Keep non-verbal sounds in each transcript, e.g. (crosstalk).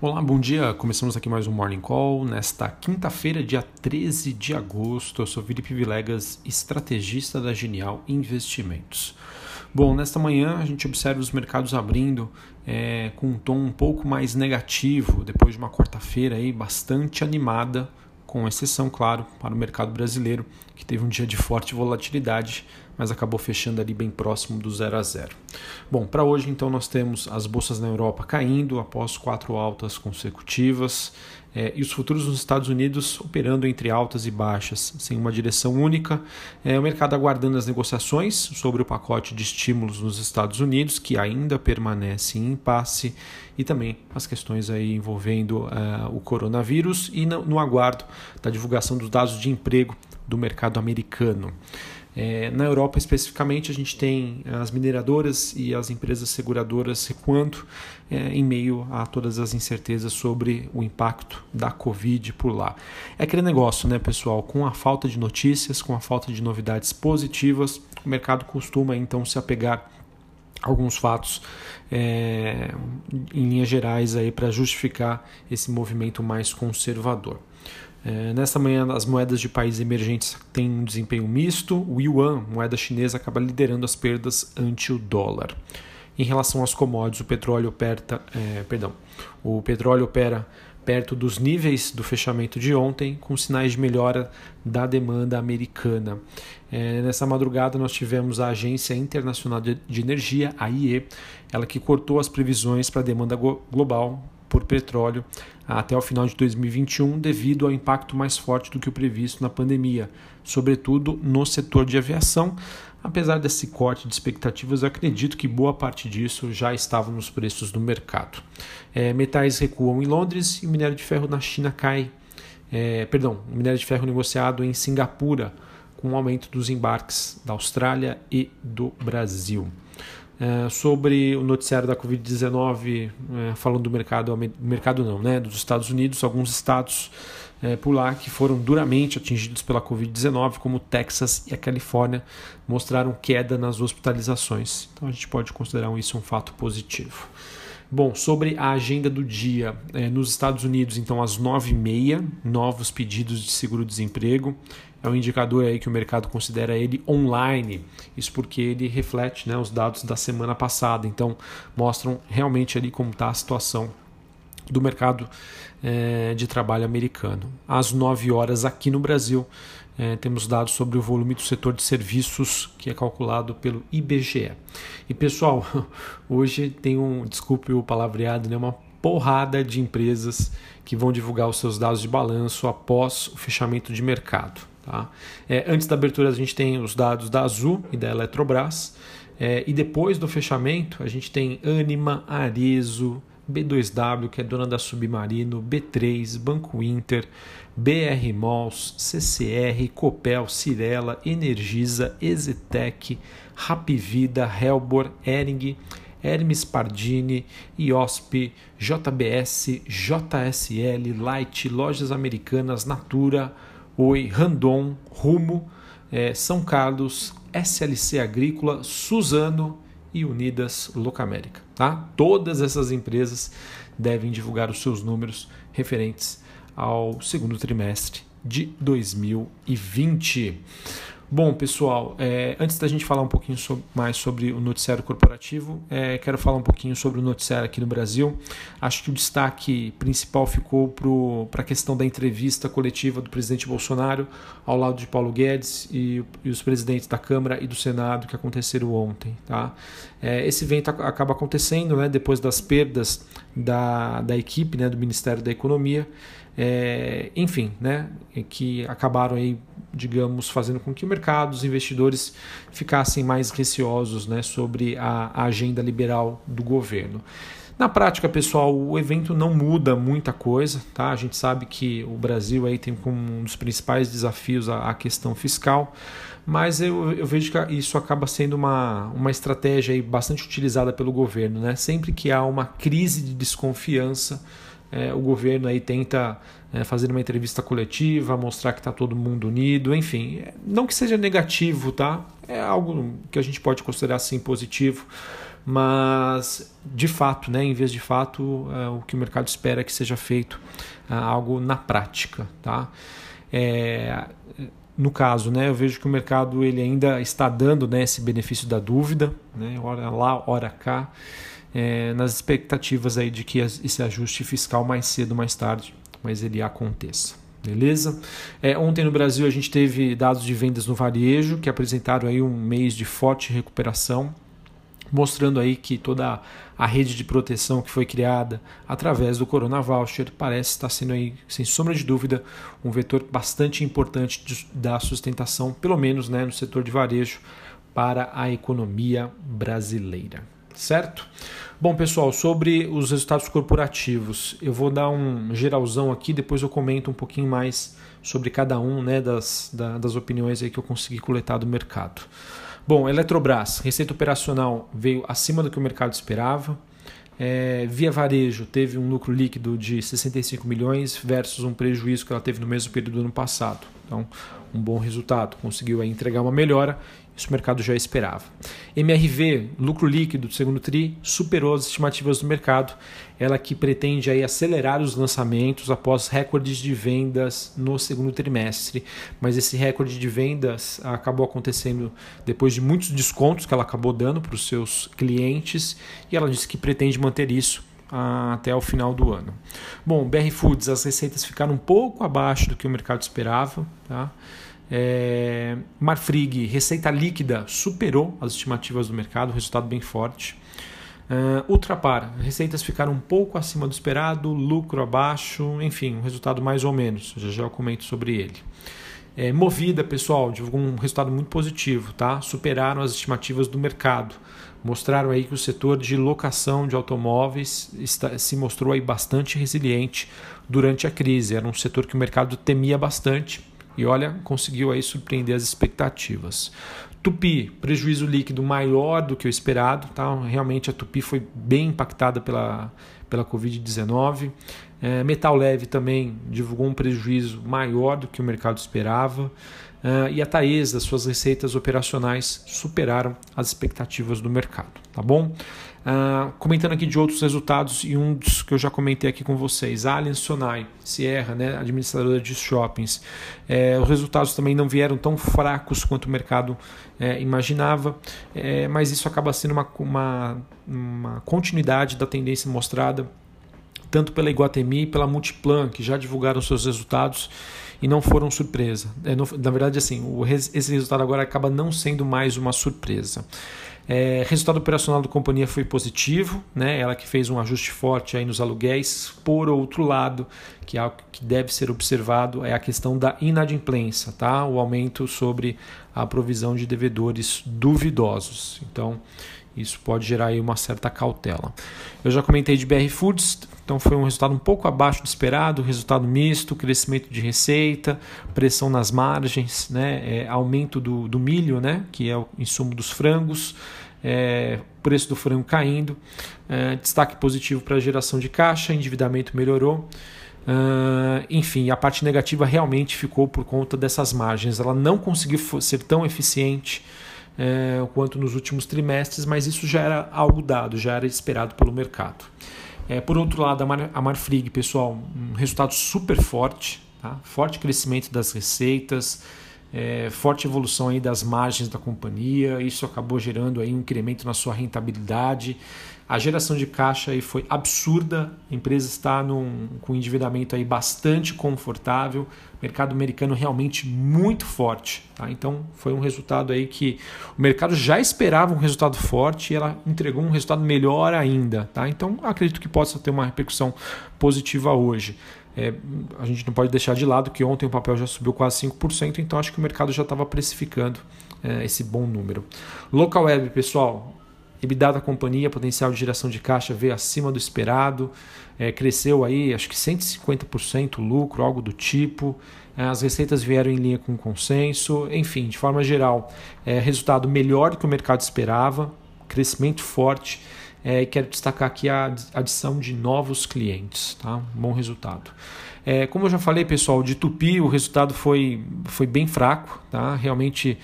Olá, bom dia. Começamos aqui mais um Morning Call nesta quinta-feira, dia 13 de agosto. Eu sou Felipe Vilegas, estrategista da Genial Investimentos. Bom, nesta manhã a gente observa os mercados abrindo é, com um tom um pouco mais negativo, depois de uma quarta-feira aí bastante animada, com exceção, claro, para o mercado brasileiro, que teve um dia de forte volatilidade, mas acabou fechando ali bem próximo do zero a zero. Bom, para hoje então nós temos as bolsas na Europa caindo após quatro altas consecutivas é, e os futuros nos Estados Unidos operando entre altas e baixas, sem uma direção única. É, o mercado aguardando as negociações sobre o pacote de estímulos nos Estados Unidos, que ainda permanece em impasse, e também as questões aí envolvendo uh, o coronavírus e no, no aguardo da divulgação dos dados de emprego do mercado americano. É, na Europa, especificamente, a gente tem as mineradoras e as empresas seguradoras recuando é, em meio a todas as incertezas sobre o impacto da Covid por lá. É aquele negócio, né, pessoal? Com a falta de notícias, com a falta de novidades positivas, o mercado costuma então se apegar alguns fatos é, em linhas gerais aí para justificar esse movimento mais conservador. É, nesta manhã, as moedas de países emergentes têm um desempenho misto. O yuan, moeda chinesa, acaba liderando as perdas ante o dólar. Em relação às commodities, o petróleo, operta, é, perdão, o petróleo opera perto dos níveis do fechamento de ontem, com sinais de melhora da demanda americana. É, nessa madrugada, nós tivemos a Agência Internacional de Energia, a IE, ela que cortou as previsões para a demanda global por petróleo até o final de 2021, devido ao impacto mais forte do que o previsto na pandemia, sobretudo no setor de aviação. Apesar desse corte de expectativas, acredito que boa parte disso já estava nos preços do mercado. É, metais recuam em Londres e minério de ferro na China cai. É, perdão, o minério de ferro negociado em Singapura, com o aumento dos embarques da Austrália e do Brasil. É, sobre o noticiário da Covid-19, é, falando do mercado, mercado não, né, dos Estados Unidos, alguns estados é, por lá que foram duramente atingidos pela Covid-19, como Texas e a Califórnia, mostraram queda nas hospitalizações. Então a gente pode considerar isso um fato positivo. Bom, sobre a agenda do dia, é, nos Estados Unidos, então às 9h30, novos pedidos de seguro-desemprego. É um indicador aí que o mercado considera ele online. Isso porque ele reflete né, os dados da semana passada. Então, mostram realmente ali como está a situação do mercado é, de trabalho americano. Às 9 horas aqui no Brasil, é, temos dados sobre o volume do setor de serviços que é calculado pelo IBGE. E pessoal, (laughs) hoje tem um, desculpe o palavreado, né, uma porrada de empresas que vão divulgar os seus dados de balanço após o fechamento de mercado. Tá? É, antes da abertura, a gente tem os dados da Azul e da Eletrobras. É, e depois do fechamento, a gente tem Anima, Arezo, B2W, que é dona da Submarino, B3, Banco Inter, BR Malls, CCR, Copel, Cirela, Energisa, Exetec, Rapvida, Helbor, Ering, Hermes Pardini, IOSP, JBS, JSL, Light, Lojas Americanas, Natura, Oi, Randon, Rumo, é, São Carlos, SLC Agrícola, Suzano e Unidas Locamérica. Tá? Todas essas empresas devem divulgar os seus números referentes ao segundo trimestre de 2020. Bom, pessoal, é, antes da gente falar um pouquinho mais sobre o noticiário corporativo, é, quero falar um pouquinho sobre o noticiário aqui no Brasil. Acho que o destaque principal ficou para a questão da entrevista coletiva do presidente Bolsonaro ao lado de Paulo Guedes e, e os presidentes da Câmara e do Senado que aconteceram ontem. Tá? É, esse evento acaba acontecendo né, depois das perdas da, da equipe né, do Ministério da Economia é, enfim, né, que acabaram aí, digamos, fazendo com que o mercado, os investidores ficassem mais receosos né, sobre a, a agenda liberal do governo. Na prática, pessoal, o evento não muda muita coisa, tá? A gente sabe que o Brasil aí tem como um dos principais desafios a, a questão fiscal, mas eu, eu, vejo que isso acaba sendo uma, uma estratégia aí bastante utilizada pelo governo, né? Sempre que há uma crise de desconfiança, é, o governo aí tenta é, fazer uma entrevista coletiva, mostrar que está todo mundo unido, enfim, não que seja negativo, tá? É algo que a gente pode considerar assim positivo, mas de fato, né, em vez de fato, é, o que o mercado espera é que seja feito é, algo na prática. Tá? É, no caso, né, eu vejo que o mercado ele ainda está dando né, esse benefício da dúvida, né, hora lá, hora cá, é, nas expectativas aí de que esse ajuste fiscal mais cedo, mais tarde, mas ele aconteça. Beleza? É, ontem no Brasil a gente teve dados de vendas no varejo que apresentaram aí um mês de forte recuperação, mostrando aí que toda a rede de proteção que foi criada através do Corona Voucher parece estar sendo aí, sem sombra de dúvida, um vetor bastante importante de, da sustentação, pelo menos né, no setor de varejo, para a economia brasileira. Certo? Bom, pessoal, sobre os resultados corporativos, eu vou dar um geralzão aqui, depois eu comento um pouquinho mais sobre cada um né, das, da, das opiniões aí que eu consegui coletar do mercado. Bom, Eletrobras, receita operacional veio acima do que o mercado esperava. É, via Varejo teve um lucro líquido de 65 milhões versus um prejuízo que ela teve no mesmo período do ano passado. Então, um bom resultado. Conseguiu entregar uma melhora isso o mercado já esperava. MRV, lucro líquido do segundo TRI, superou as estimativas do mercado. Ela que pretende aí acelerar os lançamentos após recordes de vendas no segundo trimestre. Mas esse recorde de vendas acabou acontecendo depois de muitos descontos que ela acabou dando para os seus clientes. E ela disse que pretende manter isso até o final do ano. Bom, BR Foods, as receitas ficaram um pouco abaixo do que o mercado esperava. Tá? É, Marfrig, receita líquida, superou as estimativas do mercado, resultado bem forte. Uh, Ultrapar, receitas ficaram um pouco acima do esperado, lucro abaixo, enfim, um resultado mais ou menos. Já já eu comento sobre ele. É, Movida, pessoal, divulgou um resultado muito positivo, tá? Superaram as estimativas do mercado. Mostraram aí que o setor de locação de automóveis está, se mostrou aí bastante resiliente durante a crise. Era um setor que o mercado temia bastante e olha, conseguiu aí surpreender as expectativas. Tupi, prejuízo líquido maior do que o esperado, tá? Realmente a Tupi foi bem impactada pela, pela Covid-19. É, Metal Leve também divulgou um prejuízo maior do que o mercado esperava. Uh, e a Taesa, suas receitas operacionais superaram as expectativas do mercado, tá bom? Uh, comentando aqui de outros resultados e um dos que eu já comentei aqui com vocês, Allianz Sonai, Sierra, né, administradora de shoppings, é, os resultados também não vieram tão fracos quanto o mercado é, imaginava, é, mas isso acaba sendo uma, uma, uma continuidade da tendência mostrada tanto pela Iguatemi e pela Multiplan, que já divulgaram seus resultados e não foram surpresa. É, no, na verdade, assim, o, esse resultado agora acaba não sendo mais uma surpresa. É, resultado operacional da companhia foi positivo, né? ela que fez um ajuste forte aí nos aluguéis. Por outro lado, que é algo que deve ser observado, é a questão da inadimplência, tá? o aumento sobre a provisão de devedores duvidosos. Então, isso pode gerar aí uma certa cautela. Eu já comentei de BR Foods, então foi um resultado um pouco abaixo do esperado, resultado misto, crescimento de receita, pressão nas margens, né, é, aumento do, do milho, né, que é o insumo dos frangos, é, preço do frango caindo, é, destaque positivo para a geração de caixa, endividamento melhorou. Uh, enfim, a parte negativa realmente ficou por conta dessas margens. Ela não conseguiu ser tão eficiente é, quanto nos últimos trimestres, mas isso já era algo dado, já era esperado pelo mercado. É, por outro lado, a, Mar, a Marfrig, pessoal, um resultado super forte, tá? forte crescimento das receitas, é, forte evolução aí das margens da companhia, isso acabou gerando aí um incremento na sua rentabilidade. A geração de caixa aí foi absurda, a empresa está num, com um endividamento aí bastante confortável, mercado americano realmente muito forte. Tá? Então foi um resultado aí que o mercado já esperava um resultado forte e ela entregou um resultado melhor ainda. Tá? Então acredito que possa ter uma repercussão positiva hoje. É, a gente não pode deixar de lado que ontem o papel já subiu quase 5%, então acho que o mercado já estava precificando é, esse bom número. Local Web, pessoal, EBITDA da companhia, potencial de geração de caixa veio acima do esperado, é, cresceu aí acho que 150% lucro, algo do tipo. É, as receitas vieram em linha com o consenso, enfim, de forma geral, é, resultado melhor do que o mercado esperava, crescimento forte é, quero destacar aqui a adição de novos clientes, tá? Bom resultado. É, como eu já falei, pessoal, de Tupi o resultado foi, foi bem fraco, tá? Realmente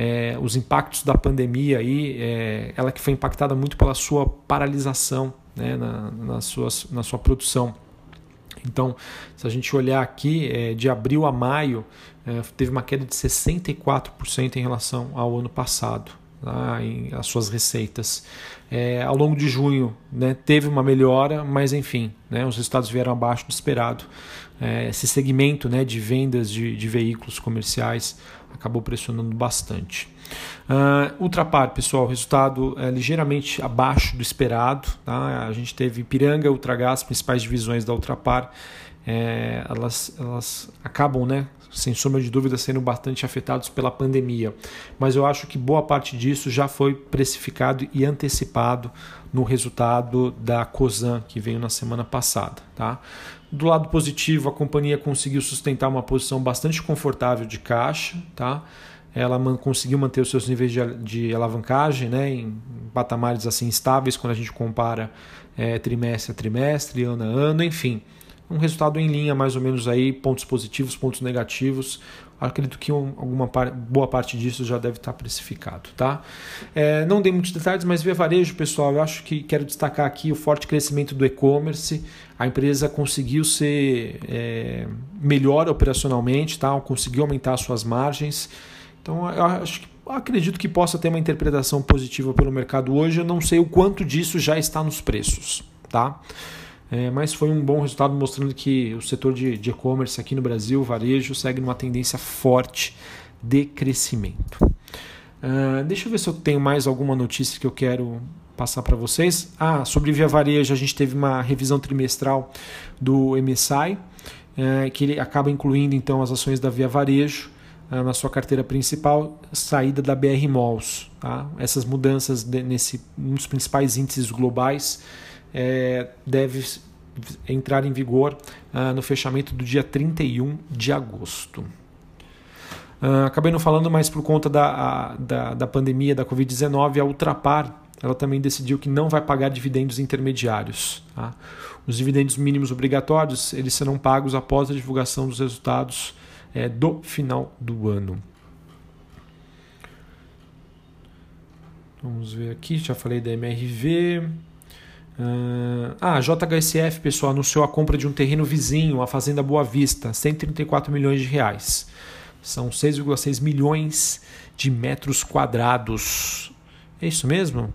é, os impactos da pandemia aí, é, ela que foi impactada muito pela sua paralisação né, na, na, sua, na sua produção. Então, se a gente olhar aqui, é, de abril a maio, é, teve uma queda de 64% em relação ao ano passado. Tá, em as suas receitas. É, ao longo de junho né, teve uma melhora, mas enfim, né, os resultados vieram abaixo do esperado. É, esse segmento né, de vendas de, de veículos comerciais acabou pressionando bastante. Uh, Ultrapar, pessoal, resultado é, ligeiramente abaixo do esperado. Tá? A gente teve Piranga Ultragás, principais divisões da Ultrapar, é, elas, elas acabam, né, sem sombra de dúvida, sendo bastante afetados pela pandemia. Mas eu acho que boa parte disso já foi precificado e antecipado no resultado da COSAN, que veio na semana passada. Tá? Do lado positivo, a companhia conseguiu sustentar uma posição bastante confortável de caixa. Tá? ela conseguiu manter os seus níveis de, de alavancagem né, em patamares assim estáveis quando a gente compara é, trimestre a trimestre, ano a ano, enfim. Um resultado em linha, mais ou menos aí, pontos positivos, pontos negativos. Acredito que um, alguma boa parte disso já deve estar precificado. Tá? É, não dei muitos detalhes, mas via varejo, pessoal, eu acho que quero destacar aqui o forte crescimento do e-commerce. A empresa conseguiu ser é, melhor operacionalmente, tá? conseguiu aumentar suas margens. Então, eu acho que acredito que possa ter uma interpretação positiva pelo mercado hoje. Eu não sei o quanto disso já está nos preços, tá? É, mas foi um bom resultado mostrando que o setor de e-commerce aqui no Brasil, varejo, segue numa tendência forte de crescimento. Uh, deixa eu ver se eu tenho mais alguma notícia que eu quero passar para vocês. Ah, sobre Via Varejo, a gente teve uma revisão trimestral do MSI, é, que ele acaba incluindo então as ações da Via Varejo ah, na sua carteira principal, saída da BR Malls. Tá? Essas mudanças de, nesse um dos principais índices globais é, deve entrar em vigor uh, no fechamento do dia 31 de agosto. Uh, acabei não falando, mas por conta da, a, da, da pandemia da Covid-19, a Ultrapar ela também decidiu que não vai pagar dividendos intermediários. Tá? Os dividendos mínimos obrigatórios eles serão pagos após a divulgação dos resultados é, do final do ano. Vamos ver aqui, já falei da MRV. Ah, a JHSF, pessoal, anunciou a compra de um terreno vizinho, a Fazenda Boa Vista, 134 milhões de reais. São 6,6 milhões de metros quadrados. É isso mesmo?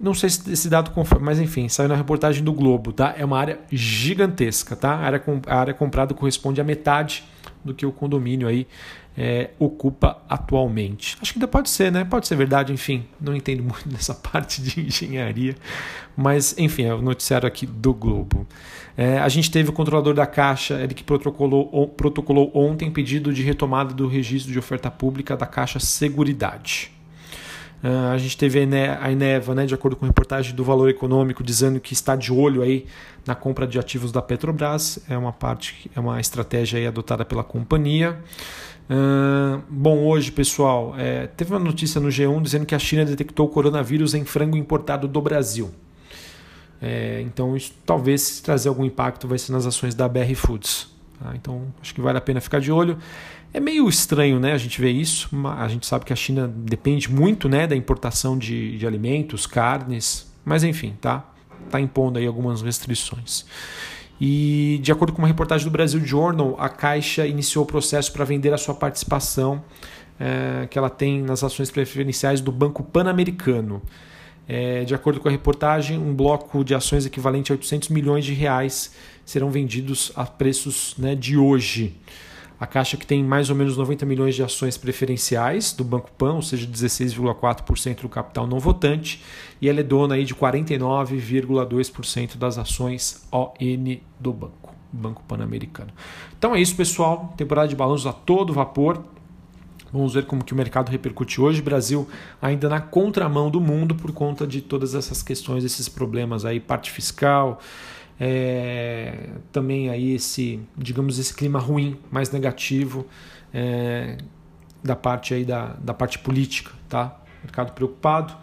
Não sei se esse dado conforme, mas enfim, saiu na reportagem do Globo, tá? É uma área gigantesca, tá? A área, a área comprada corresponde a metade do que o condomínio aí é, ocupa atualmente. Acho que ainda pode ser, né? Pode ser verdade, enfim, não entendo (laughs) muito dessa parte de engenharia, mas enfim, é o noticiário aqui do Globo. É, a gente teve o controlador da Caixa, ele que protocolou, protocolou ontem pedido de retomada do registro de oferta pública da Caixa Seguridade. Uh, a gente teve a Eneva, né, de acordo com reportagem do Valor Econômico, dizendo que está de olho aí na compra de ativos da Petrobras. É uma parte, é uma estratégia aí adotada pela companhia. Uh, bom, hoje, pessoal, é, teve uma notícia no G1 dizendo que a China detectou coronavírus em frango importado do Brasil. É, então, isso talvez trazer algum impacto vai ser nas ações da BR Foods. Tá? Então, acho que vale a pena ficar de olho. É meio estranho né, a gente ver isso. A gente sabe que a China depende muito né, da importação de, de alimentos, carnes, mas enfim, tá, tá impondo aí algumas restrições. E de acordo com uma reportagem do Brasil Journal, a Caixa iniciou o processo para vender a sua participação é, que ela tem nas ações preferenciais do Banco Pan-Americano. É, de acordo com a reportagem, um bloco de ações equivalente a 800 milhões de reais serão vendidos a preços né, de hoje. A Caixa que tem mais ou menos 90 milhões de ações preferenciais do Banco Pan, ou seja, 16,4% do capital não votante, e ela é dona aí de 49,2% das ações ON do banco, Banco Pan-Americano. Então é isso, pessoal. Temporada de balanços a todo vapor. Vamos ver como que o mercado repercute hoje. Brasil ainda na contramão do mundo por conta de todas essas questões, esses problemas aí, parte fiscal, é, também aí esse, digamos, esse clima ruim, mais negativo é, da parte aí da, da parte política, tá? Mercado preocupado,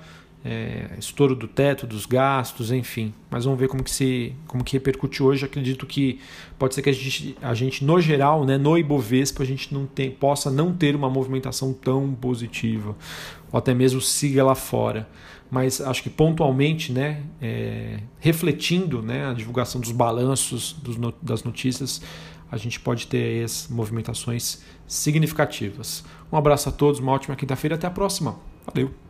é, estouro do teto, dos gastos, enfim. Mas vamos ver como que se como que repercute hoje. Acredito que pode ser que a gente, a gente no geral, né, no Ibovespa, a gente não tem, possa não ter uma movimentação tão positiva, ou até mesmo siga lá fora. Mas acho que pontualmente, né, é, refletindo né, a divulgação dos balanços dos, das notícias, a gente pode ter as movimentações significativas. Um abraço a todos, uma ótima quinta-feira, até a próxima. Valeu!